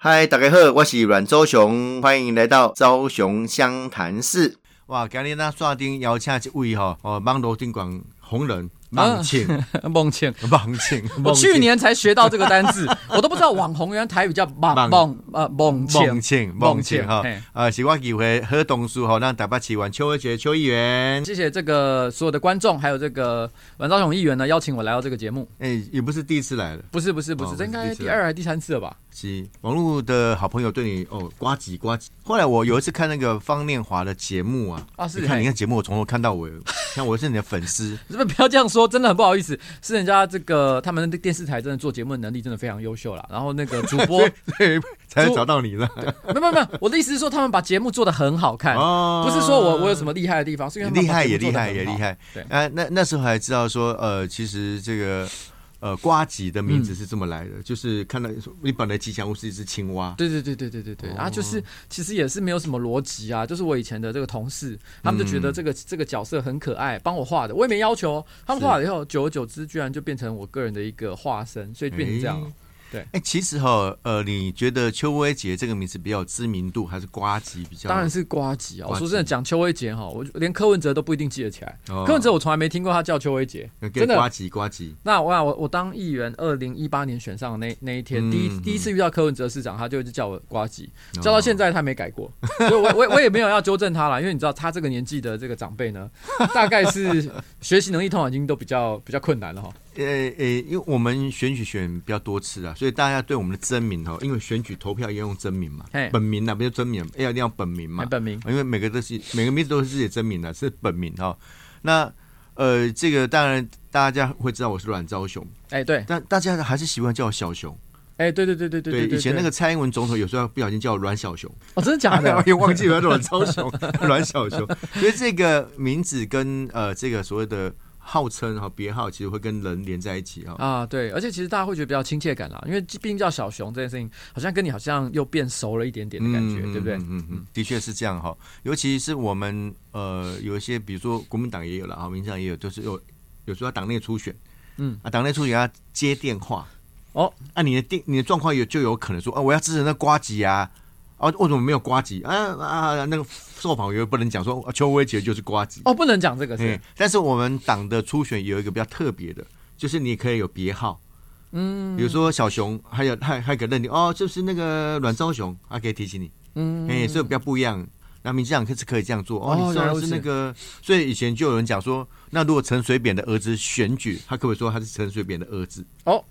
嗨，大家好，我是阮周雄，欢迎来到周雄湘潭市。哇，今日咱刷顶邀请一位吼，哦，网络顶广红人 孟庆，孟庆，孟庆。我去年才学到这个单字，我都不知道网红原来台语叫孟孟呃孟孟庆孟庆哈。呃，希望机会喝东叔哈，让台北市玩邱伟杰邱议员。谢谢这个所有的观众，还有这个阮昭雄议员呢，邀请我来到这个节目。哎，也不是第一次来了，不是不是不是，这应该第二还是第三次了吧？是网络的好朋友对你哦，呱唧呱唧。后来我有一次看那个方念华的节目啊，啊是，你看你看节目，我从头看到尾，看我是你的粉丝，是不是不要这样说？真的很不好意思，是人家这个他们的电视台真的做节目的能力真的非常优秀了。然后那个主播 对才找到你了，没有没有我的意思是说他们把节目做的很好看，不是说我我有什么厉害的地方，是因为厉害也厉害也厉害。对，啊那那时候还知道说呃，其实这个。呃，瓜吉的名字是这么来的，就是看到你本来吉祥物是一只青蛙。对对对对对对对，然后就是其实也是没有什么逻辑啊，就是我以前的这个同事，他们就觉得这个这个角色很可爱，帮我画的，我也没要求，他们画了以后，久而久之，居然就变成我个人的一个化身，所以变成这样。对，哎，其实哈，呃，你觉得邱威杰这个名字比较有知名度，还是瓜吉比较？当然是瓜吉啊！我说真的，讲邱威杰哈，我连柯文哲都不一定记得起来。柯文哲我从来没听过他叫邱威杰，真的瓜吉瓜吉。那我我我当议员，二零一八年选上的那那一天，第一第一次遇到柯文哲市长，他就一直叫我瓜吉，叫到现在他没改过，所以我我我也没有要纠正他了，因为你知道他这个年纪的这个长辈呢，大概是 学习能力通常已经都比较比较困难了哈。呃呃，因为我们选举选比较多次啊，所以大家对我们的真名哈，因为选举投票要用真名嘛，本名呐，不是真名，要一定要本名嘛，本名，因为每个都是每个名字都是自己的真名的，是本名哈。那呃，这个当然大家会知道我是阮昭雄，哎对，但大家还是习惯叫我小熊，哎对对对对对对，以前那个蔡英文总统有时候不小心叫阮小熊，哦真的假的？也忘记了阮昭雄，阮小熊，所以这个名字跟呃这个所谓的。号称哈别号其实会跟人连在一起哈啊对，而且其实大家会觉得比较亲切感啦，因为毕竟叫小熊这件事情，好像跟你好像又变熟了一点点的感觉，对不对？嗯嗯，的确是这样哈。尤其是我们呃有一些，比如说国民党也有了啊，民进党也有，就是有有时候党内初选，嗯啊，党内初选要接电话哦，啊你的电你的状况有就有可能说啊我要支持那瓜吉啊。哦，为什么没有瓜吉？啊啊，那个受访员不能讲说邱威杰就是瓜吉哦，不能讲这个是。但是我们党的初选有一个比较特别的，就是你可以有别号，嗯，比如说小熊，还有还还可以认定哦，就是那个阮昭雄，还可以提醒你，嗯，哎，所以比较不一样。那民进党可是可以这样做哦，你说的是那个，所以以前就有人讲说，那如果陈水扁的儿子选举，他可不可以说他是陈水扁的儿子？哦，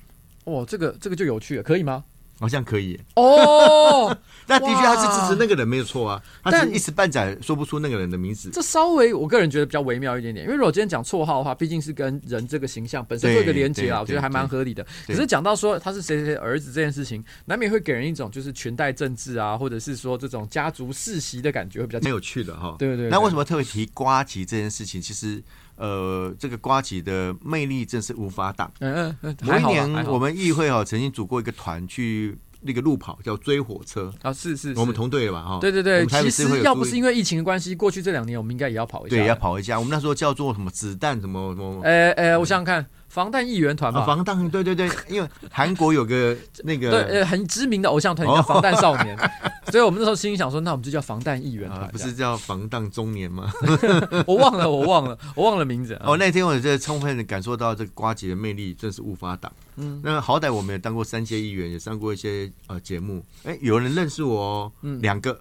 哦，这个这个就有趣了，可以吗？好像可以哦，那的确他是支持那个人没有错啊，但一时半载说不出那个人的名字。这稍微我个人觉得比较微妙一点点，因为如果今天讲绰号的话，毕竟是跟人这个形象本身做一个连接啊，我觉得还蛮合理的。可是讲到说他是谁谁儿子这件事情，难免会给人一种就是裙带政治啊，或者是说这种家族世袭的感觉，会比较没有趣的哈。对对。那为什么特别提瓜吉这件事情？其实呃，这个瓜吉的魅力真是无法挡。嗯嗯嗯。某一年我们议会哦，曾经组过一个团去。那个路跑叫追火车啊，是是，我们同队了吧？哈，对对对，其实要不是因为疫情的关系，过去这两年我们应该也要跑一下，对，要跑一下。我们那时候叫做什么子弹什么什么？哎哎，我想想看。防弹议员团吧，防弹对对对，因为韩国有个 那个对呃很知名的偶像团叫防弹少年，所以我们那时候心里想说，那我们就叫防弹议员团，不是叫防弹中年吗？我忘了，我忘了，我忘了名字。哦，那天我在充分的感受到这个瓜姐的魅力，真是无法挡。嗯，那好歹我们也当过三届议员，也上过一些呃节目。哎，有人认识我哦，两个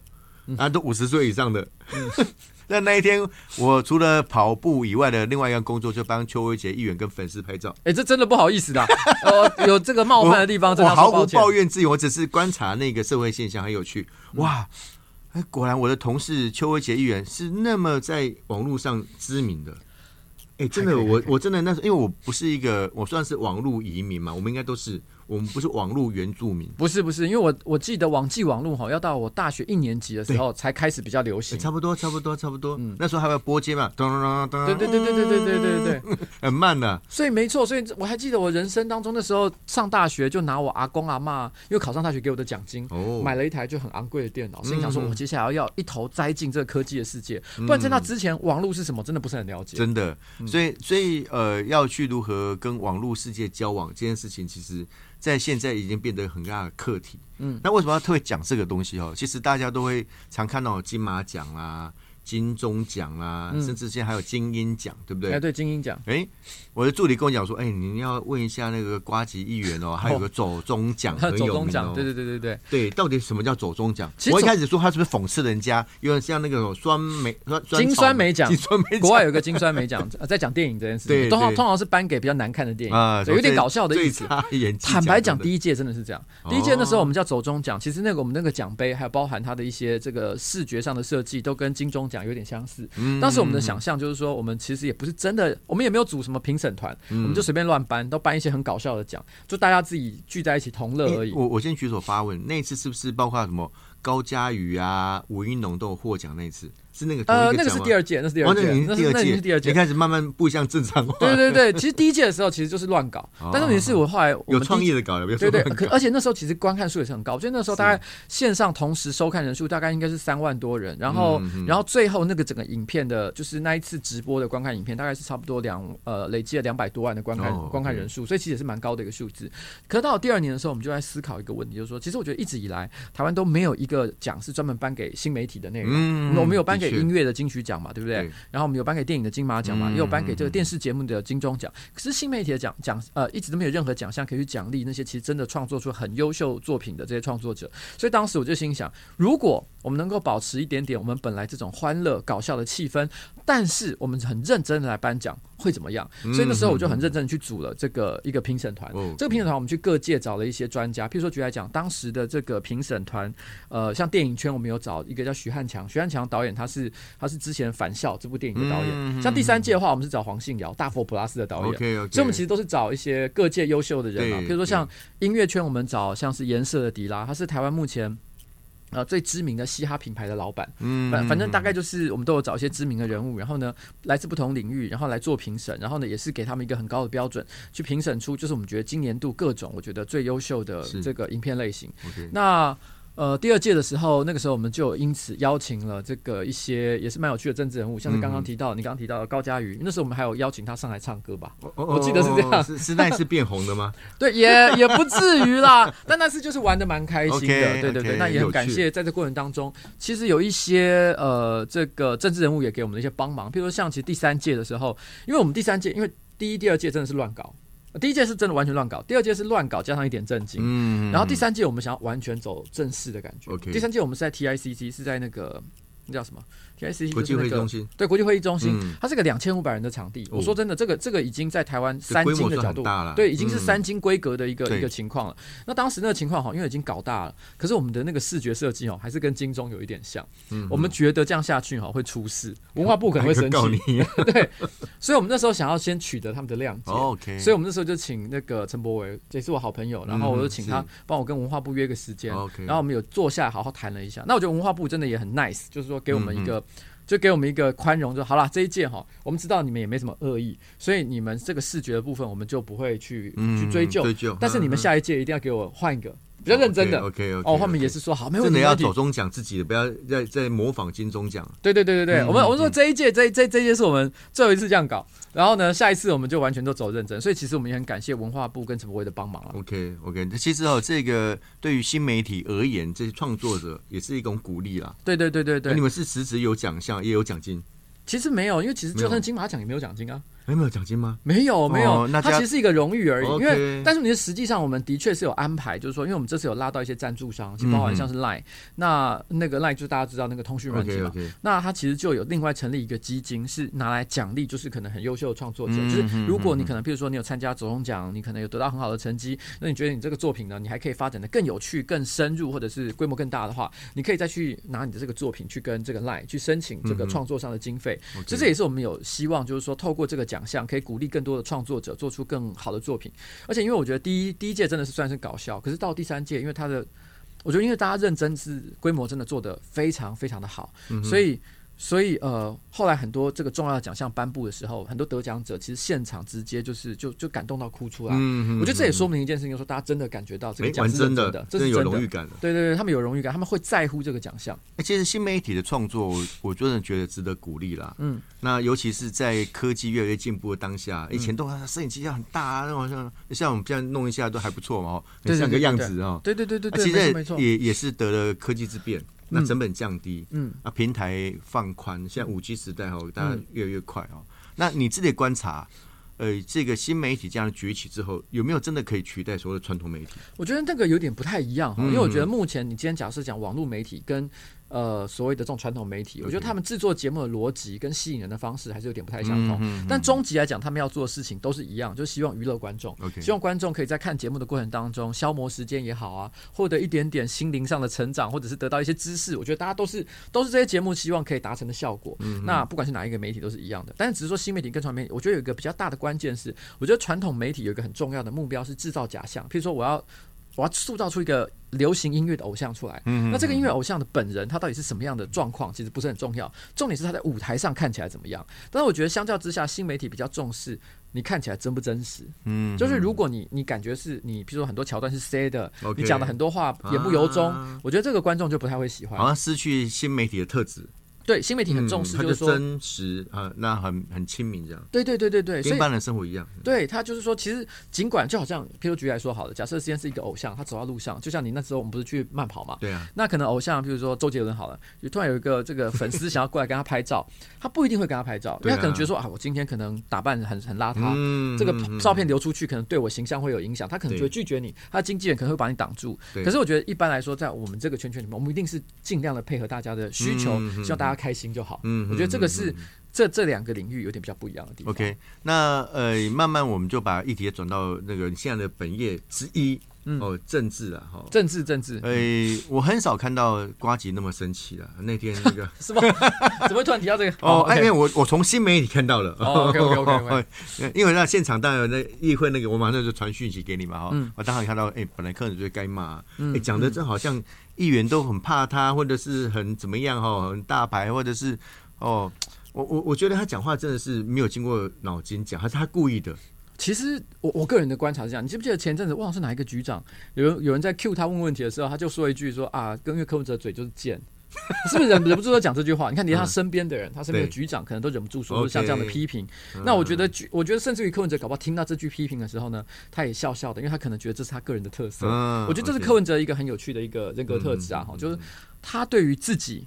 啊，都五十岁以上的。那那一天，我除了跑步以外的另外一个工作，就帮邱威杰议员跟粉丝拍照。哎，这真的不好意思的，呃，有这个冒犯的地方，我毫无抱怨之意，我只是观察那个社会现象，很有趣。哇，哎，果然我的同事邱威杰议员是那么在网络上知名的。哎，真的，我我真的那时候，因为我不是一个，我算是网络移民嘛，我们应该都是。我们不是网络原住民，不是不是，因为我我记得网际网络哈，要到我大学一年级的时候才开始比较流行，差不多差不多差不多，嗯，那时候还要拨接嘛，咚咚咚咚，对对对对对对对对对，很慢的，所以没错，所以我还记得我人生当中那时候上大学就拿我阿公阿妈，因为考上大学给我的奖金，哦，买了一台就很昂贵的电脑，心想说我接下来要一头栽进这个科技的世界，不然在那之前网络是什么真的不是很了解，真的，所以所以呃要去如何跟网络世界交往这件事情，其实。在现在已经变得很大的课题。嗯，那为什么要特别讲这个东西哦？其实大家都会常看到金马奖啦。金钟奖啊，甚至现在还有金鹰奖，对不对？哎，对，金鹰奖。哎，我的助理跟我讲说，哎，你要问一下那个瓜吉议员哦，还有个走中奖很有名哦。对对对对对对，到底什么叫走中奖？我一开始说他是不是讽刺人家？因为像那个酸梅金酸梅奖，金酸梅国外有个金酸梅奖，在讲电影这件事情，通常通常是颁给比较难看的电影啊，有点搞笑的意思。坦白讲，第一届真的是这样。第一届那时候我们叫走中奖，其实那个我们那个奖杯还有包含它的一些这个视觉上的设计，都跟金钟奖有点相似。当时我们的想象就是说，我们其实也不是真的，我们也没有组什么评审团，我们就随便乱颁，都颁一些很搞笑的奖，就大家自己聚在一起同乐而已。我我先举手发问，那次是不是包括什么高佳瑜啊、吴云龙都有获奖那次？是那个呃，那个是第二届，那是第二届，那是那是第二届，开始慢慢步向正常化。对对对，其实第一届的时候其实就是乱搞，但是问题是我后来有创意的搞，对对，可而且那时候其实观看数也是很高，我觉得那时候大概线上同时收看人数大概应该是三万多人，然后然后最后那个整个影片的，就是那一次直播的观看影片大概是差不多两呃累积了两百多万的观看观看人数，所以其实也是蛮高的一个数字。可是到了第二年的时候，我们就在思考一个问题，就是说，其实我觉得一直以来台湾都没有一个奖是专门颁给新媒体的内容，我们有颁给音乐的金曲。奖嘛，对不对？然后我们有颁给电影的金马奖嘛，也有颁给这个电视节目的金钟奖。可是新媒体的奖奖呃，一直都没有任何奖项可以去奖励那些其实真的创作出很优秀作品的这些创作者。所以当时我就心想，如果我们能够保持一点点我们本来这种欢乐搞笑的气氛，但是我们很认真的来颁奖，会怎么样？所以那时候我就很认真的去组了这个一个评审团。这个评审团我们去各界找了一些专家，譬如说举来讲，当时的这个评审团，呃，像电影圈我们有找一个叫徐汉强，徐汉强导演他是他是之前《返校》这部电影的导演，像第三届的话，我们是找黄信尧，《大佛普拉斯》的导演，所以我们其实都是找一些各界优秀的人啊。比如说像音乐圈，我们找像是颜色的迪拉，他是台湾目前呃最知名的嘻哈品牌的老板。嗯，反反正大概就是我们都有找一些知名的人物，然后呢来自不同领域，然后来做评审，然后呢也是给他们一个很高的标准去评审出，就是我们觉得今年度各种我觉得最优秀的这个影片类型。那呃，第二届的时候，那个时候我们就因此邀请了这个一些也是蛮有趣的政治人物，像是刚刚提到你刚刚提到的高佳瑜，那时候我们还有邀请他上来唱歌吧？我记得是这样。是那次变红的吗？对，也也不至于啦，但那次就是玩的蛮开心的。对对对，那也很感谢在这过程当中，其实有一些呃这个政治人物也给我们的一些帮忙，比如说像其实第三届的时候，因为我们第三届因为第一、第二届真的是乱搞。第一届是真的完全乱搞，第二届是乱搞加上一点正经，嗯，然后第三届我们想要完全走正式的感觉。第三届我们是在 TICC，是在那个那叫什么？国际会议中心对国际会议中心，它是个两千五百人的场地。我说真的，这个这个已经在台湾三金的角度，对，已经是三金规格的一个一个情况了。那当时那个情况哈，因为已经搞大了，可是我们的那个视觉设计哦，还是跟金钟有一点像。我们觉得这样下去哈会出事，文化部可能会生气。对，所以我们那时候想要先取得他们的谅解。OK，所以我们那时候就请那个陈博维，也是我好朋友，然后我就请他帮我跟文化部约个时间。OK，然后我们有坐下来好好谈了一下。那我觉得文化部真的也很 nice，就是说给我们一个。就给我们一个宽容，就好了。这一届哈，我们知道你们也没什么恶意，所以你们这个视觉的部分，我们就不会去去追究。追究。但是你们下一届一定要给我换一个。比较认真的，OK OK，哦，他们也是说好，没问题。真的要走中奖自己的，不要再再模仿金钟奖。对对对对对，我们我们说这一届这这这届是我们最后一次这样搞，然后呢，下一次我们就完全都走认真。所以其实我们也很感谢文化部跟陈柏威的帮忙了。OK OK，其实哦，这个对于新媒体而言，这些创作者也是一种鼓励啦。对对对对对，你们是实质有奖项，也有奖金。其实没有，因为其实就算金马奖也没有奖金啊。没有奖金吗？没有，没有。那它其实是一个荣誉而已。因为，但是你实际上，我们的确是有安排，就是说，因为我们这次有拉到一些赞助商，包含像是 Line，那那个 Line 就是大家知道那个通讯软件嘛。那它其实就有另外成立一个基金，是拿来奖励，就是可能很优秀的创作者。就是如果你可能，比如说你有参加走中奖，你可能有得到很好的成绩，那你觉得你这个作品呢，你还可以发展的更有趣、更深入，或者是规模更大的话，你可以再去拿你的这个作品去跟这个 Line 去申请这个创作上的经费。其实这也是我们有希望，就是说透过这个奖项可以鼓励。更多的创作者做出更好的作品，而且因为我觉得第一第一届真的是算是搞笑，可是到第三届，因为他的，我觉得因为大家认真是规模真的做的非常非常的好，所以所以呃，后来很多这个重要的奖项颁布的时候，很多得奖者其实现场直接就是就就感动到哭出来。嗯我觉得这也说明一件事情，就是说大家真的感觉到这个哎，奖是真的真的，，有荣誉感了。对对对，他们有荣誉感，他们会在乎这个奖项。哎其实新媒体的创作，我我真的觉得值得鼓励啦。嗯，那尤其是在科技越来越进步的当下，以前都啊摄影机要很大啊，那种像像我们这样弄一下都还不错嘛，哦，很像个对对对对样子啊。对对对对对，啊其。实也也是得了科技之变，那成本降低，嗯，啊，平台放宽，现在五 G 时代哦，大家越来越快哦。那你自己观察，呃，这个新媒体这样崛起之后，有没有真的可以取代所谓的传统媒体？我觉得那个有点不太一样哈，嗯。因为我觉得目前你今天假设讲网络媒体跟呃所谓的这种传统媒体，我觉得他们制作节目的逻辑跟吸引人的方式还是有点不太相同。嗯嗯但终极来讲，他们要做的事情都是一样，就是希望娱乐观众希望观众可以在看节目的过程当中消磨时间也好啊，获得一点点心灵上的成长，或者是得到一些知识。我觉得大家都是都是这些节目希望可以达成的效果。嗯那不管是哪一个媒体都是一样的，但是只是说新媒体跟传统媒体，我觉得有一个比较大的关键是，我觉得传统媒体有一个很重要的目标是制造假象，譬如说我要。我要塑造出一个流行音乐的偶像出来，嗯那这个音乐偶像的本人他到底是什么样的状况，其实不是很重要，重点是他在舞台上看起来怎么样。但是我觉得相较之下，新媒体比较重视你看起来真不真实，嗯就是如果你你感觉是你，比如说很多桥段是 say 的你讲的很多话言不由衷，啊。我觉得这个观众就不太会喜欢。好。像失去新媒体的特质，对，新媒体很重视，就是说，真实啊，那很很亲民这样，对对对对对，跟一般人生活一样。对他就是说，其实尽管就好像，譬如举例来说好了，假设今天是一个偶像，他走到路上，就像你那时候我们不是去慢跑嘛，对啊，那可能偶像，譬如说周杰伦好了，就突然有一个这个粉丝想要过来跟他拍照，他不一定会跟他拍照，因为他可能觉得说啊，我今天可能打扮很很邋遢，嗯这个嗯照片流出去可能对我形象会有影响，他可能就会拒绝你，他的经纪人可能会把你挡住。对。可是我觉得一般来说，在我们这个圈圈里面，我们一定是尽量的配合大家的需求，希望大家开心就好。嗯我觉得这个是这这两个领域有点比较不一样的地方。OK，那呃，慢慢我们就把议题转到那个你现在的本业之一，嗯哦，政治啊，哈。政治政治呃，我很少看到瓜吉那么生气了。那天那个 是吗？怎么会突然提到这个？哦，哎，因为 OK 我我从新媒体看到了。哦，OK，OK，OK，OK 因为那现场当然那议会那个，我马上就传讯息给你嘛哈嗯。我当然看到，哎，本来客人就该骂，嗯哎，讲的这好像议员都很怕他，或者是很怎么样哈，很大牌，或者是哦。我我我觉得他讲话真的是没有经过脑筋讲，还是他故意的。其实我我个人的观察是这样，你记不记得前阵子忘了是哪一个局长，有人有人在 cue 他问问题的时候，他就说一句说啊，跟因为柯文哲嘴就是贱。是不是忍忍不住要讲这句话？你看，连他身边的人，他身边的局长可能都忍不住说像这样的批评。那我觉得局，我觉得甚至于柯文哲搞不好听到这句批评的时候呢，他也笑笑的，因为他可能觉得这是他个人的特色。嗯我觉得这是柯文哲一个很有趣的一个人格特质啊，哈、就是他对于自己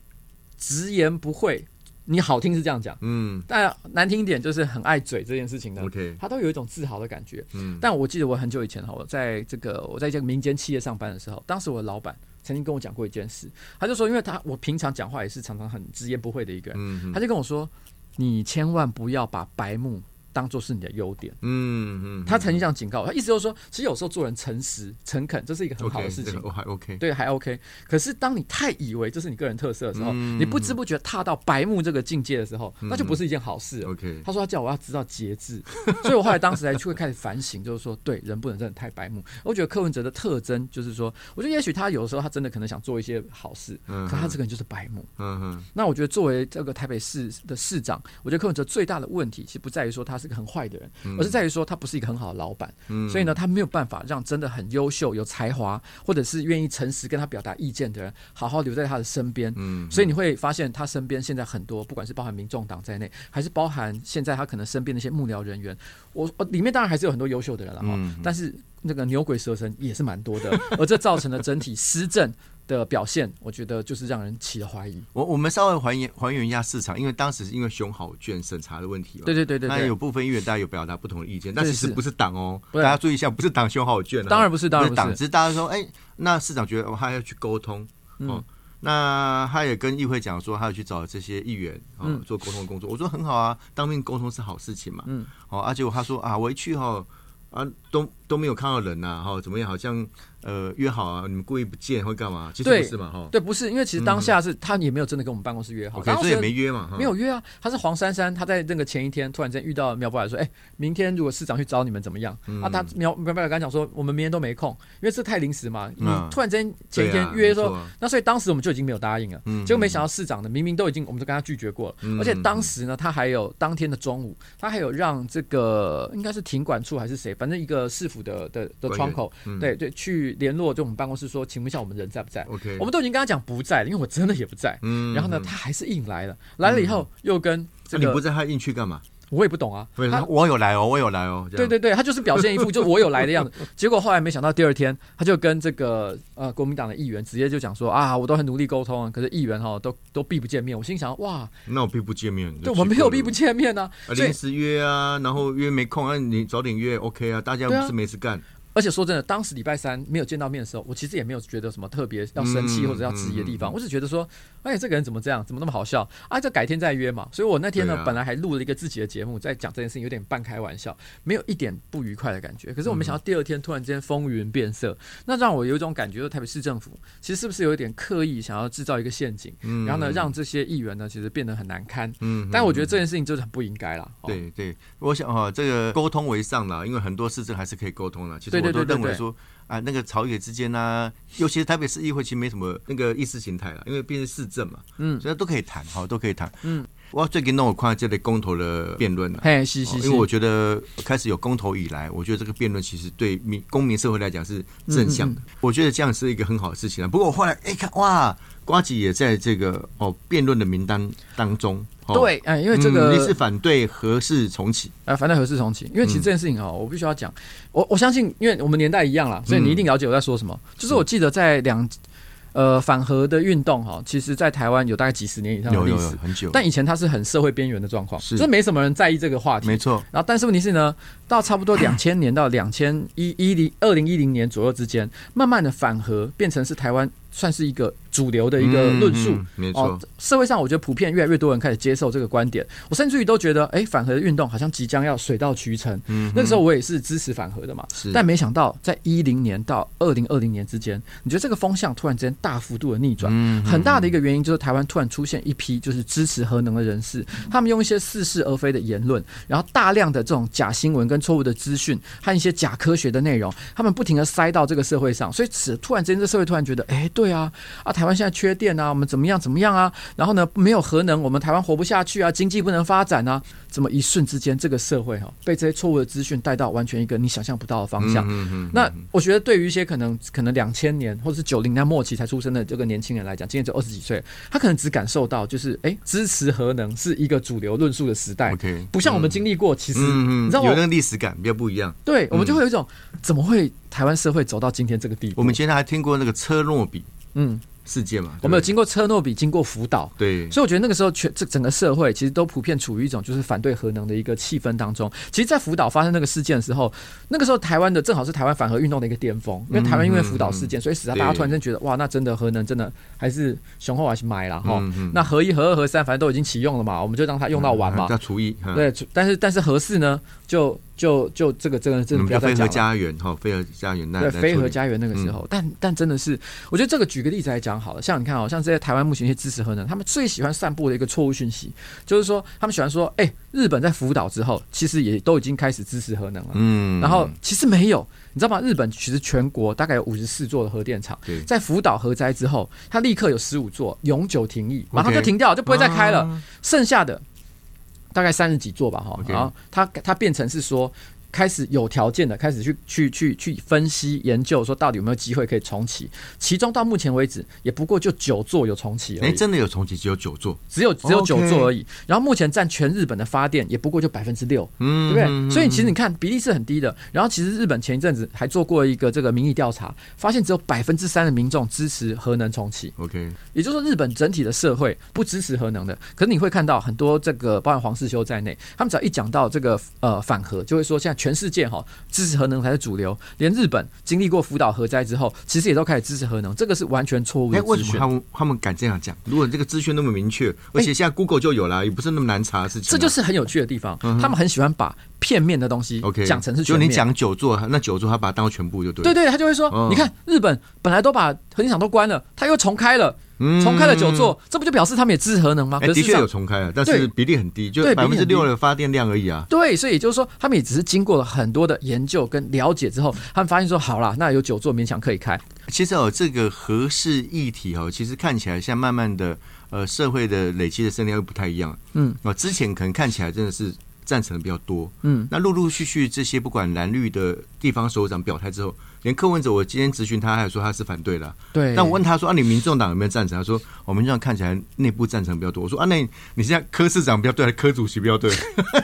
直言不讳，你好听是这样讲，嗯。但难听一点就是很爱嘴这件事情呢 OK 他都有一种自豪的感觉。嗯。但我记得我很久以前哈，我在这个我在这个民间企业上班的时候，当时我的老板曾经跟我讲过一件事，他就说，因为他我平常讲话也是常常很直言不讳的一个人，嗯他就跟我说，你千万不要把白目当做是你的优点。嗯嗯，他曾经这样警告我，他意思就是说，其实有时候做人诚实、诚恳，这是一个很好的事情还 OK。对，还 OK。可是当你太以为这是你个人特色的时候，嗯你不知不觉踏到白目这个境界的时候，那就不是一件好事。OK，他说他叫我要知道节制，所以我后来当时才就会开始反省，就是说，对人不能真的太白目。我觉得柯文哲的特征就是说，我觉得也许他有的时候他真的可能想做一些好事，嗯可他这个人就是白目。嗯哼，那我觉得作为这个台北市的市长，我觉得柯文哲最大的问题其实不在于说他是个很坏的人，而是在于说他不是一个很好的老板。嗯所以呢，他没有办法让真的很优秀、有才华，或者是愿意诚实跟他表达意见的人，好好留在他的身边。嗯所以你会发现，他身边现在很多，不管是包含民众党在内，还是包含现在他可能身边的一些幕僚人员，我我里面当然还是有很多优秀的人了哈，嗯但是那个牛鬼蛇神也是蛮多的，而这造成了整体施政的表现，我觉得就是让人起了怀疑。我我们稍微还原还原一下市场，因为当时是因为熊好券审查的问题嘛。对对对对那有，部分议员大家有表达不同的意见，但其实不是党哦，大家注意一下，不是党熊好券啊，当然不是，当然不党，是只，是大家说，哎，那市长觉得哦他要去沟通哦嗯。那他也跟议会讲说，他要去找这些议员哦嗯做沟通工作。我说很好啊，当面沟通是好事情嘛。嗯，哦，而且他说啊，我一去哈啊都都没有看到人呐，哈，怎么样？好像呃约好啊，你们故意不见会干嘛？其实不是嘛，哈。对，不是，因为其实当下是他也没有真的跟我们办公室约好所以也没约嘛，没有约啊，他是黄珊珊，他在那个前一天突然间遇到苗博来说，哎、明天如果市长去找你们怎么样？嗯啊，他苗苗博雅跟他讲说，我们明天都没空，因为这太临时嘛，你嗯突然间前一天约说，那所以当时我们就已经没有答应了，嗯结果没想到市长呢，明明都已经我们都跟他拒绝过了，嗯而且当时呢，他还有当天的中午，他还有让这个应该是停管处还是谁，反正一个市府的的的窗口，嗯对对，去联络就我们办公室说，请问一下我们人在不在？OK，我们都已经跟他讲不在了，因为我真的也不在。嗯然后呢，他还是硬来了，来了以后又跟这个那你不在，他硬去干嘛？我也不懂啊，他我有来哦，我有来哦。对对对，他就是表现一副 就我有来的样子。结果后来没想到第二天，他就跟这个呃国民党的议员直接就讲说啊，我都很努力沟通啊，可是议员哈都都避不见面。我心想哇，那我避不见面，对我们没有避不见。面呢、啊，临时约啊，然后约没空啊，你早点约 OK 啊，大家不是没事干，而且说真的，当时礼拜三没有见到面的时候，我其实也没有觉得什么特别要生气嗯或者要质疑的地方，嗯嗯我只觉得说，哎，这个人怎么这样，怎么那么好笑啊？这改天再约嘛。所以我那天呢，啊本来还录了一个自己的节目，在讲这件事情，有点半开玩笑，没有一点不愉快的感觉。可是我没想到第二天突然间风云变色，那让我有一种感觉，就是台北市政府其实是不是有一点刻意想要制造一个陷阱，嗯然后呢，让这些议员呢其实变得很难堪。嗯但我觉得这件事情就是很不应该啦。哦，对对，我想哈、这个沟通为上啦，因为很多事情还是可以沟通的。其实对对我都认为说啊，那个朝野之间呢、尤其是台北市议会，其实没什么那个意识形态了，因为毕竟市政嘛，嗯。所以都可以谈，好，都可以谈。嗯，我最近弄我看这类公投的辩论了。嘿，是是是，哦因为我觉得开始有公投以来，我觉得这个辩论其实对民公民社会来讲是正向嗯的。我觉得这样是一个很好的事情啊。不过我后来哎看哇，瓜吉也在这个哦辩论的名单当中。哦、对，哎，因为这嗯个你是反对何氏重启？呃，反对何氏重启，因为其实这件事情啊，我必须要讲，我我相信，因为我们年代一样啦，所以你一定了解我在说什么。就是我记得在两呃反核的运动哈，其实在台湾有大概几十年以上的历史。有，很久，但以前它是很社会边缘的状况，是。就是没什么人在意这个话题。没错，然后，但是问题是呢，到差不多两千年到两千一一零二零一零年左右之间，慢慢的反核变成是台湾算是一个主流的一个论述。嗯嗯没错。哦，，社会上我觉得普遍越来越多人开始接受这个观点，我甚至于都觉得，哎，反核的运动好像即将要水到渠成。嗯那个时候我也是支持反核的嘛，是。但没想到在一零年到二零二零年之间，你觉得这个风向突然之间大幅度的逆转，嗯很大的一个原因就是台湾突然出现一批就是支持核能的人士，他们用一些似是而非的言论，然后大量的这种假新闻跟错误的资讯和一些假科学的内容，他们不停的塞到这个社会上，所以此突然之间这社会突然觉得，哎，对啊，啊台湾现在缺电啊，我们怎么样怎么样啊，然后呢没有核能，我们台湾活不下去啊，经济不能发展啊，怎么一瞬之间这个社会哈、被这些错误的资讯带到完全一个你想象不到的方向。嗯嗯那我觉得对于一些可能可能两千年或者是九零年代末期才出生的这个年轻人来讲，今年只有二十几岁，他可能只感受到就是哎、支持核能是一个主流论述的时代 OK，不像我们经历过，其实、嗯嗯，你知道有那个历史感比较不一样。对我们就会有一种、怎么会台湾社会走到今天这个地步？我们以前还听过那个车诺比嗯，事件嘛，我们有经过车诺比，经过福岛。对，所以我觉得那个时候全这整个社会其实都普遍处于一种就是反对核能的一个气氛当中。其实，在福岛发生那个事件的时候，那个时候台湾的正好是台湾反核运动的一个巅峰，因为台湾因为福岛事件，所以使得大家突然间觉得哇，那真的核能真的还是雄厚还是买了哈。那核一、核二、核三反正都已经启用了嘛，我们就让它用到完嘛。叫除役，哈，对，但是但是核四呢，就就就这个这个真的我们叫飞核不要再讲了。家园哈，飞核家园那对，飞核家园那个时候，但但真的是，我觉得这个举个例子来讲好了，像你看哦，像这些台湾目前一些支持核能，他们最喜欢散布的一个错误讯息，就是说他们喜欢说，哎、日本在福岛之后，其实也都已经开始支持核能了，嗯，然后其实没有，你知道吗？日本其实全国大概有五十四座的核电厂，在福岛核灾之后，它立刻有十五座永久停役，马上就停掉，就不会再开了。啊剩下的大概三十几座吧，哈然后它它变成是说。开始有条件的开始去去去去分析研究，说到底有没有机会可以重启？其中到目前为止，也不过就九座有重启而哎，已，真的有重启，只有九座，只有只有九座而已。然后目前占全日本的发电也不过就百分之六，嗯，对不嗯对？所以其实你看比例是很低的。然后其实日本前一阵子还做过一个这个民意调查，发现只有百分之三的民众支持核能重启。OK，也就是说，日本整体的社会不支持核能的。可是你会看到很多这个，包含黄世修在内，他们只要一讲到这个呃反核，就会说现在全世界哈支持核能才是主流。连日本经历过福岛核灾之后，其实也都开始支持核能，这个是完全错误哎，的资讯为什么他。们他们敢这样讲？如果这个资讯那么明确，而且现在 Google 就有了，也不是那么难查的事情啊。这就是很有趣的地方，嗯他们很喜欢把片面的东西 OK 讲成是就。你讲久坐，那久坐他把它当做全部就对。对对，他就会说，嗯你看日本本来都把核电厂都关了，他又重开了，嗯重开了久坐，这不就表示他们也支持核能吗？哎，的确有重开了，但是比例很低，就百分之六的发电量而已啊。对，所以也就是说，他们也只是经过了很多的研究跟了解之后，他们发现说，好啦，那有久坐勉强可以开。其实哦，这个核适议题哦，其实看起来像慢慢的呃社会的累积的声量又不太一样。嗯，哦，之前可能看起来真的是赞成的比较多。嗯，那陆陆续续这些不管蓝绿的地方首长表态之后，连柯文哲我今天咨询他，还说他是反对的啊、对。但我问他说啊，你民众党有没有赞成？他说我们这样看起来内部赞成比较多。我说啊，那你现在柯市长比较对，还是柯主席比较对？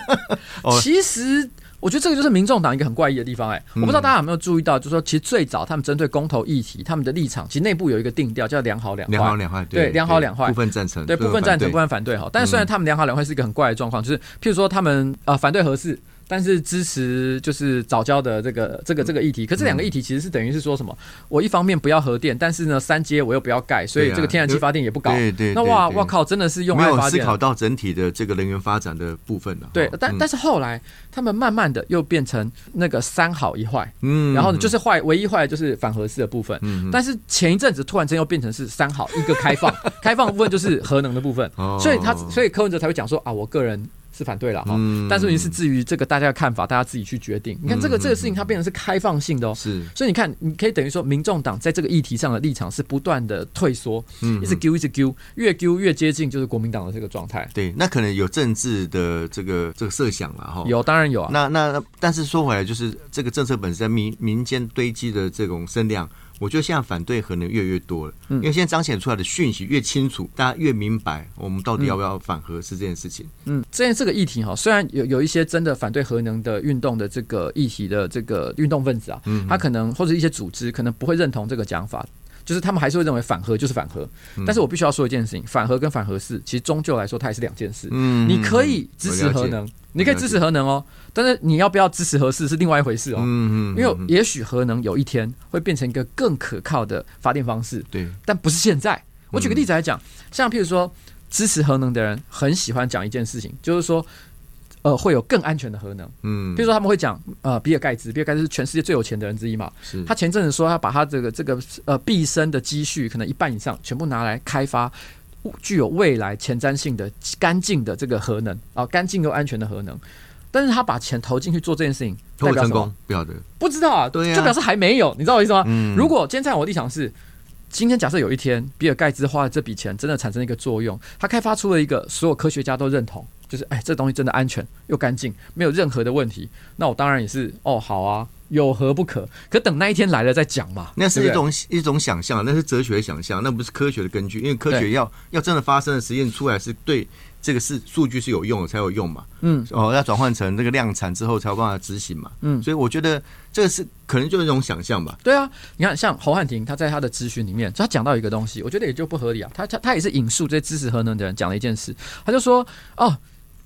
哦其实我觉得这个就是民众党一个很怪异的地方、哎，我不知道大家有没有注意到，就是说，其实最早他们针对公投议题，他们的立场其实内部有一个定调，叫良好两坏。两好两坏，对良好两坏部分赞成，对，部分赞成，部分分反对哈。但是虽然他们良好两坏是一个很怪的状况，就是譬如说他们呃反对核四，但是支持就是早教的这个这个这个议题。可这两个议题其实是等于是说什么？我一方面不要核电，但是呢三阶我又不要盖，所以这个天然气发电也不搞。对对，那哇哇靠，真的是用没有爱发电。思考到整体的这个能源发展的部分了。哦，对但嗯但是后来他们慢慢的又变成那个三好一坏，嗯然后呢就是坏，唯一坏的就是反核四的部分。嗯但是前一阵子突然间又变成是三好一个开放，开放的部分就是核能的部分，哦所以他所以柯文哲才会讲说啊，我个人是反对了哈。嗯但是你是至于这个大家的看法，大家自己去决定。你看这个嗯这个事情，它变成是开放性的哦。是所以你看，你可以等于说，民众党在这个议题上的立场是不断的退缩，嗯一直丢一直丢，越丢越接近就是国民党的这个状态。对，那可能有政治的这个这个设想了哈。有，当然有啊。那那那但是说回来，就是这个政策本身民民间堆积的这种声量，我觉得现在反对核能越来越多了，嗯因为现在彰显出来的讯息越清楚，大家越明白我们到底要不要反核是这件事情。嗯，这这个议题哈，虽然有有一些真的反对核能的运动的这个议题的这个运动分子啊，嗯他可能或者一些组织可能不会认同这个讲法，就是他们还是会认为反核就是反核。嗯但是我必须要说一件事情，反核跟反核是其实终究来说它也是两件事。嗯你可以支持核，能，你可以支持核能哦，但是你要不要支持核四是另外一回事哦。嗯嗯，因为也许核能有一天会变成一个更可靠的发电方式，对，但不是现在。我举个例子来讲，像譬如说支持核能的人很喜欢讲一件事情，就是说，呃，会有更安全的核能。嗯譬如说他们会讲，呃，比尔盖茨，比尔盖茨是全世界最有钱的人之一嘛。是他前阵子说，他把他这个这个呃毕生的积蓄，可能一半以上，全部拿来开发具有未来前瞻性的干净的这个核能啊，干净又安全的核能。但是他把钱投进去做这件事情，会成功？不晓得。不知道啊，对啊就表示还没有，你知道我意思吗？嗯如果今天在我的立场是，今天假设有一天比尔盖茨花了这笔钱，真的产生一个作用，他开发出了一个所有科学家都认同，就是哎，这东西真的安全又干净，没有任何的问题，那我当然也是哦，好啊，有何不可？可等那一天来了再讲嘛，那是一种一种想象，那是哲学的想象，那不是科学的根据。因为科学要要真的发生的实验出来，是对这个是数据是有用的才有用嘛。嗯哦，要转换成这个量产之后才有办法执行嘛。嗯所以我觉得这个是可能就是一种想象吧。对啊，你看，像侯汉廷，他在他的咨询里面，他讲到一个东西，我觉得也就不合理啊。他他他也是引述这些支持核能的人讲了一件事，他就说：“哦，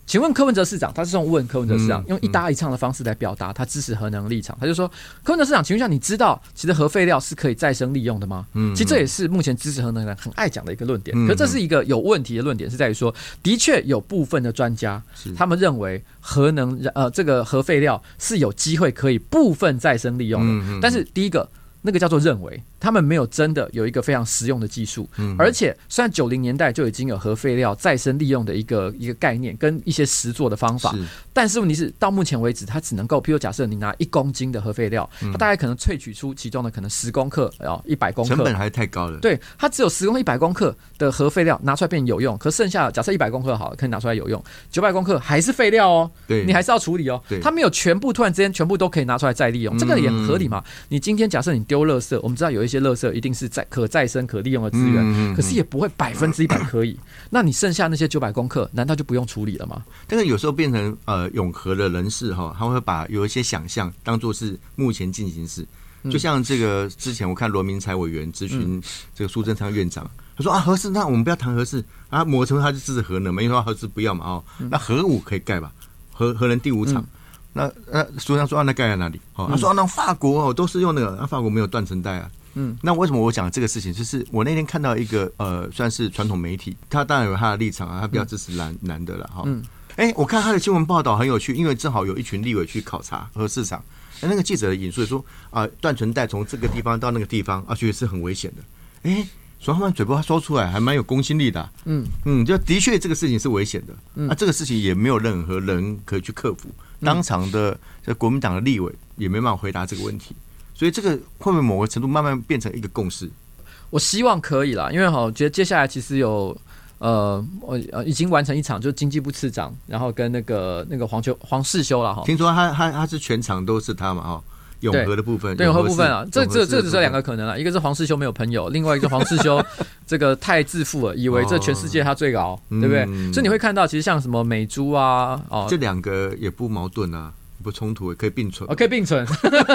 请问柯文哲市长，他是用问柯文哲市长，嗯用一搭一唱的方式来表达他支持核能的立场。他就说：柯文哲市长，请问一下，你知道其实核废料是可以再生利用的吗？嗯其实这也是目前支持核能人很爱讲的一个论点。嗯可这是一个有问题的论点，是在于说，的确有部分的专家他们认为核能呃这个核废料是有机会可以部分再生利用的，但是第一个。那个叫做认为，他们没有真的有一个非常实用的技术，嗯。而且虽然九零年代就已经有核废料再生利用的一个一个概念跟一些实做的方法，是。但是问题是到目前为止，它只能够，譬如假设你拿一公斤的核废料，它大概可能萃取出其中的可能十公克，哦一百公克，成本还是太高了。对，它只有十公一百公克的核废料拿出来变有用，可剩下假设一百公克好了，可以拿出来有用，九百公克还是废料哦，对。你还是要处理哦。它没有全部突然之间全部都可以拿出来再利用，这个也很合理嗯嘛。你今天假设你丢垃圾，我们知道有一些垃圾一定是在可再生可利用的资源，嗯嗯嗯可是也不会百分之一百可以。那你剩下那些九百公克，难道就不用处理了吗？但是有时候变成呃永和的人士哈，他会把有一些想象当做是目前进行式。嗯就像这个之前我看罗明才委员咨询这个苏贞昌院长，他说啊核四那我们不要谈核四啊，某程度他就支持核能嘛，因为他核四不要嘛哦，嗯那核武可以盖吧，核核能第五厂。那那苏贞昌说啊，那盖在哪里？哦，他说、啊、那法国哦都是用那个，那、法国没有断层带啊。嗯，那为什么我讲这个事情？就是我那天看到一个呃，算是传统媒体，他当然有他的立场啊，他比较支持男男的了哈。嗯哎，我看他的新闻报道很有趣，因为正好有一群立委去考察和市场，那个记者引述说啊，断层带从这个地方到那个地方啊，觉得是很危险的。哎，所以他们嘴巴说出来还蛮有公信力的。嗯嗯，就的确这个事情是危险的。嗯啊，这个事情也没有任何人可以去克服。当场的这国民党的立委也没办法回答这个问题，所以这个会不会某个程度慢慢变成一个共识？我希望可以啦，因为哈，我觉得接下来其实有呃，我呃已经完成一场，就是经济部次长，然后跟那个那个黄秋黄世修了哈。听说他他他是全场都是他嘛哈。永和的部分，对永和部分啊，这这这只是两个可能啊，一个是黄世修没有朋友，另外一个黄世修 这个太自负了，以为这全世界他最高，对不对？所以你会看到，其实像什么美珠啊，哦，这两个也不矛盾啊，不冲突，也可以并存，可以并存，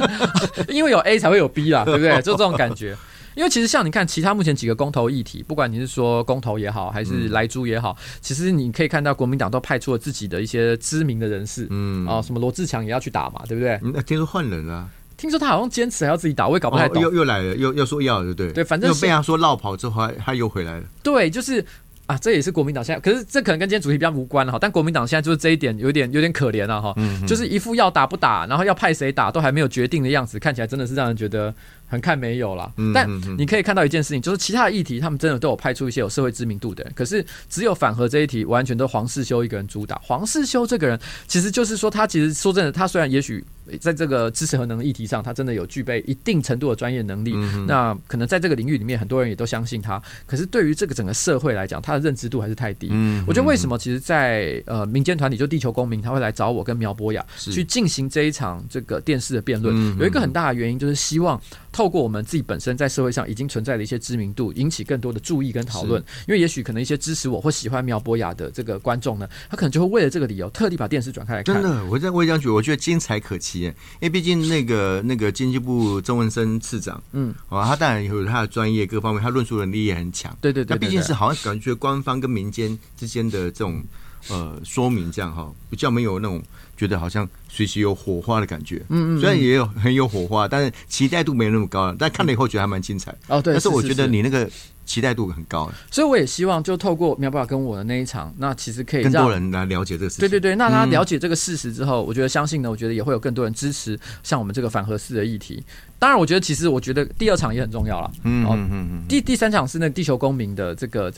因为有 A 才会有 B 啦，对不对？就这种感觉。因为其实像你看，其他目前几个公投议题，不管你是说公投也好，还是来猪也好，其实你可以看到国民党都派出了自己的一些知名的人士，嗯，啊，什么罗志强也要去打嘛，对不对？那听说换人了，听说他好像坚持还要自己打，我也搞不太懂。又又来了，又又说要，对不对？对，反正被他说绕跑之后，他又回来了。对，就是。啊，这也是国民党现在，可是这可能跟今天主题比较无关了哈。但国民党现在就是这一点有点有点可怜了哈，就是一副要打不打，然后要派谁打都还没有决定的样子，看起来真的是让人觉得很看没有了。但你可以看到一件事情，就是其他的议题他们真的都有派出一些有社会知名度的人，可是只有反核这一题完全都黄世修一个人主导。黄世修这个人，其实就是说他其实说真的，他虽然也许。在这个知识和能力议题上，他真的有具备一定程度的专业能力。那可能在这个领域里面，很多人也都相信他。可是对于这个整个社会来讲，他的认知度还是太低。我觉得为什么？其实，在呃民间团体，就地球公民，他会来找我跟苗博雅去进行这一场这个电视的辩论，有一个很大的原因，就是希望透过我们自己本身在社会上已经存在的一些知名度，引起更多的注意跟讨论。因为也许可能一些支持我或喜欢苗博雅的这个观众呢，他可能就会为了这个理由，特地把电视转开来看。真的，我在我这样觉得，我觉得精彩可期。因为毕竟那个那个经济部曾文生次长，嗯，哦，他当然有他的专业各方面，他论述能力也很强。对对对，他毕竟是好像感觉官方跟民间之间的这种呃说明，这样哈，比较没有那种觉得好像随时有火花的感觉。嗯嗯，虽然也有很有火花，但是期待度没那么高了。但看了以后觉得还蛮精彩。哦，对，但是我觉得你那个。期待度很高，所以我也希望就透过苗爸爸跟我的那一场，那其实可以更多人来了解这个事。对对对，那他了解这个事实之后，我觉得相信呢，我觉得也会有更多人支持像我们这个反核式的议题。当然，我觉得其实我觉得第二场也很重要了。嗯嗯嗯。第第三场是那地球公民的这个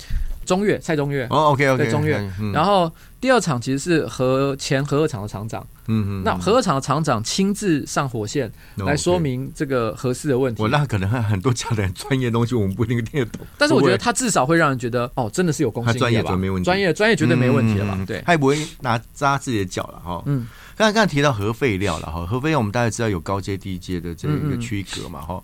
中越蔡中越哦，OK OK，中越。然后第二场其实是和前核二厂的厂长。嗯嗯。那核二厂的厂长亲自上火线来说明这个合适的问题。我那可能很多讲的很专业东西，我们不一定听得懂。但是我觉得他至少会让人觉得哦，真的是有公信力吧？专业没问题，专业专业绝对没问题了吧？对，他也不会拿扎自己的脚了哈。嗯。刚才刚才提到核废料了哈，核废料我们大家知道有高阶低阶的这一个区隔嘛哈。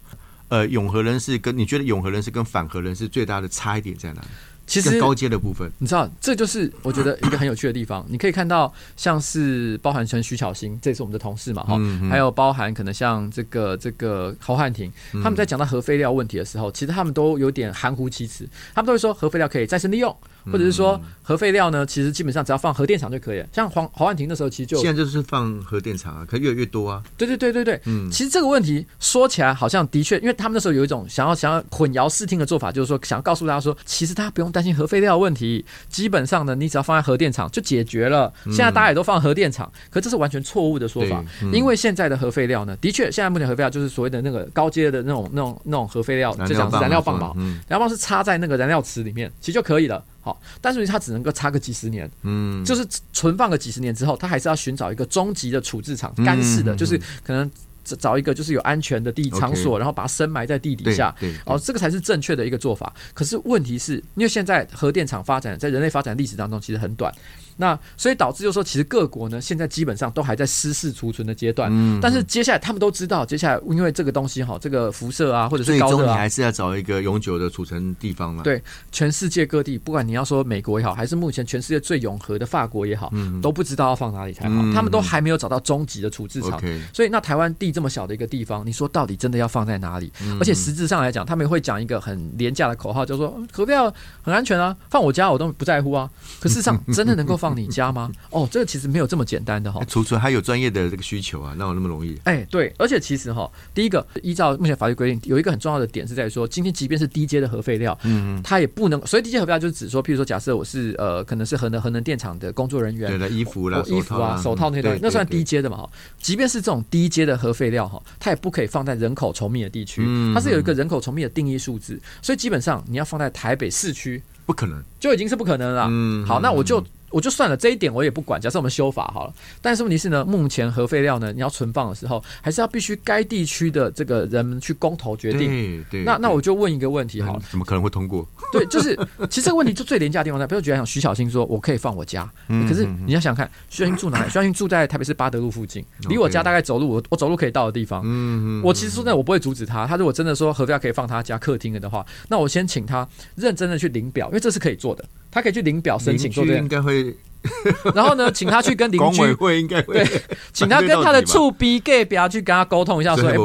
呃，永和人是跟你觉得永和人是跟反核人是最大的差一点在哪里？其实高阶的部分，你知道，这就是我觉得一个很有趣的地方。你可以看到，像是包含成徐巧芯，这是我们的同事嘛哈，还有包含可能像这个这个侯汉廷，他们在讲到核废料问题的时候，其实他们都有点含糊其辞，他们都会说核废料可以再生利用。或者是说核废料呢？其实基本上只要放核电厂就可以了。像黄黄万庭那时候，其实就现在就是放核电厂啊，可越来越多啊。对对对对对，嗯，其实这个问题说起来好像的确，因为他们那时候有一种想要想要混淆视听的做法，就是说想要告诉大家说，其实大家不用担心核废料问题，基本上呢，你只要放在核电厂就解决了。现在大家也都放核电厂，可这是完全错误的说法，因为现在的核废料呢，的确现在目前核废料就是所谓的那个高阶的那种那种那种核废料，就讲燃料棒嘛，燃料棒是插在那个燃料池里面，其实就可以了。好，但是它只能够插个几十年，嗯，就是存放个几十年之后，它还是要寻找一个终极的处置场，干式的，就是可能找一个就是有安全的地场所，然后把它深埋在地底下，哦，这个才是正确的一个做法。可是问题是因为现在核电厂发展在人类发展历史当中其实很短。那所以导致就说，其实各国呢现在基本上都还在失事储存的阶段。嗯。但是接下来他们都知道，接下来因为这个东西哈，这个辐射啊，或者是高热啊，你还是要找一个永久的储存地方嘛。对，全世界各地，不管你要说美国也好，还是目前全世界最永和的法国也好，嗯，都不知道要放哪里才好。他们都还没有找到终极的处置场。所以那台湾地这么小的一个地方，你说到底真的要放在哪里？而且实质上来讲，他们会讲一个很廉价的口号，叫做“核废料很安全啊，放我家我都不在乎啊”。可事实上，真的能够放？放你家吗？哦，这个其实没有这么简单的哈。储存还有专业的这个需求啊，哪有那么容易？哎，对，而且其实哈，第一个依照目前法律规定，有一个很重要的点是在说，今天即便是低阶的核废料，嗯嗯，它也不能，所以低阶核废料就是指说，譬如说，假设我是呃，可能是核能核能电厂的工作人员，对的，衣服啦、衣服啊、手套那些东西，那算低阶的嘛哈。即便是这种低阶的核废料哈，它也不可以放在人口稠密的地区，它是有一个人口稠密的定义数字，所以基本上你要放在台北市区。不可能，就已经是不可能了。嗯，好，那我就。我就算了，这一点我也不管。假设我们修法好了，但是问题是呢，目前核废料呢，你要存放的时候，还是要必须该地区的这个人们去公投决定。对对。那那我就问一个问题好了，怎么可能会通过？对，就是其实这个问题就最廉价的地方在，比如举例讲，徐小新说我可以放我家，可是你要想看徐小新住哪里？徐小新住在台北市八德路附近，离我家大概走路我我走路可以到的地方。嗯嗯。我其实说真的，我不会阻止他。他如果真的说核废料可以放他家客厅了的话，那我先请他认真的去领表，因为这是可以做的。他可以去领表申请做这应该会。然后呢，请他去跟邻居 会应该对，请他跟他的处 B gay 表去跟他沟通一下，说哎，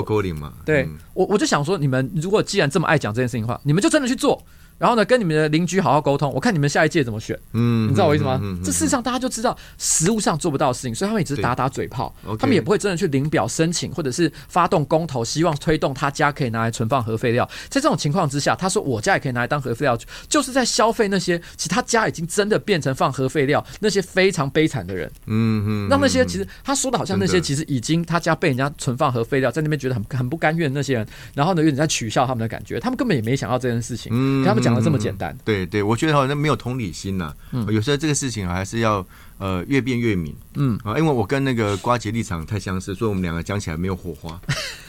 对我我就想说，你们如果既然这么爱讲这件事情的话，你们就真的去做。然后呢，跟你们的邻居好好沟通，我看你们下一届怎么选。嗯，你知道我意思吗？这事实上大家就知道，实物上做不到的事情，所以他们也只是打打嘴炮，他们也不会真的去领表申请，或者是发动公投，希望推动他家可以拿来存放核废料。在这种情况之下，他说我家也可以拿来当核废料，就是在消费那些其他家已经真的变成放核废料那些非常悲惨的人。嗯嗯，让那些其实他说的好像那些其实已经他家被人家存放核废料，在那边觉得很很不甘愿那些人，然后呢有点在取笑他们的感觉，他们根本也没想到这件事情，跟他们讲的这么简单。对对，我觉得好像没有同理心呐。嗯，有时候这个事情还是要呃越辩越明。嗯啊，因为我跟那个瓜姐立场太相似，所以我们两个讲起来没有火花。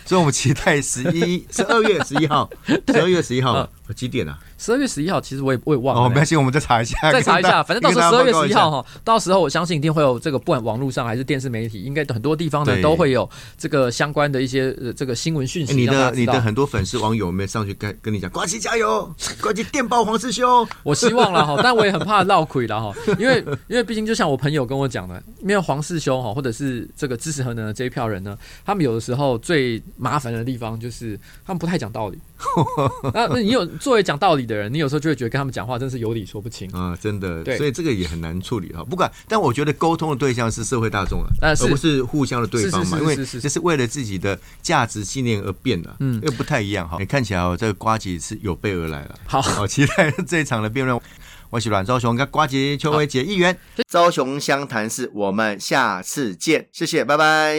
所以我们期待十一十二月十一号，十二月十一号几点啊？十二月十一号，其实我也我也忘了。哦，没关系，我们再查一下，再查一下。反正到时候十二月十一号哈，到时候我相信一定会有这个，不管网络上还是电视媒体，应该很多地方呢都会有这个相关的一些呃这个新闻讯息。你的你的很多粉丝网友没有上去跟跟你讲，瓜吉加油，瓜吉电报黄师兄。我希望了哈，但我也很怕闹鬼了哈，因为因为毕竟就像我朋友跟我讲的，没有黄师兄哈，或者是这个支持核能的这一票人呢，他们有的时候最麻烦的地方就是他们不太讲道理。那那你有作为讲道理的人，你有时候就会觉得跟他们讲话真是有理说不清啊，真的。对，所以这个也很难处理哈。不管，但我觉得沟通的对象是社会大众了，而不是互相的对方嘛，因为这是为了自己的价值信念而变的，嗯，又不太一样哈。你看起来哦，这个瓜姐是有备而来了，好，好期待这一场的辩论。我是阮昭雄跟瓜姐邱伟杰议员，昭雄湘谈室，我们下次见，谢谢，拜拜。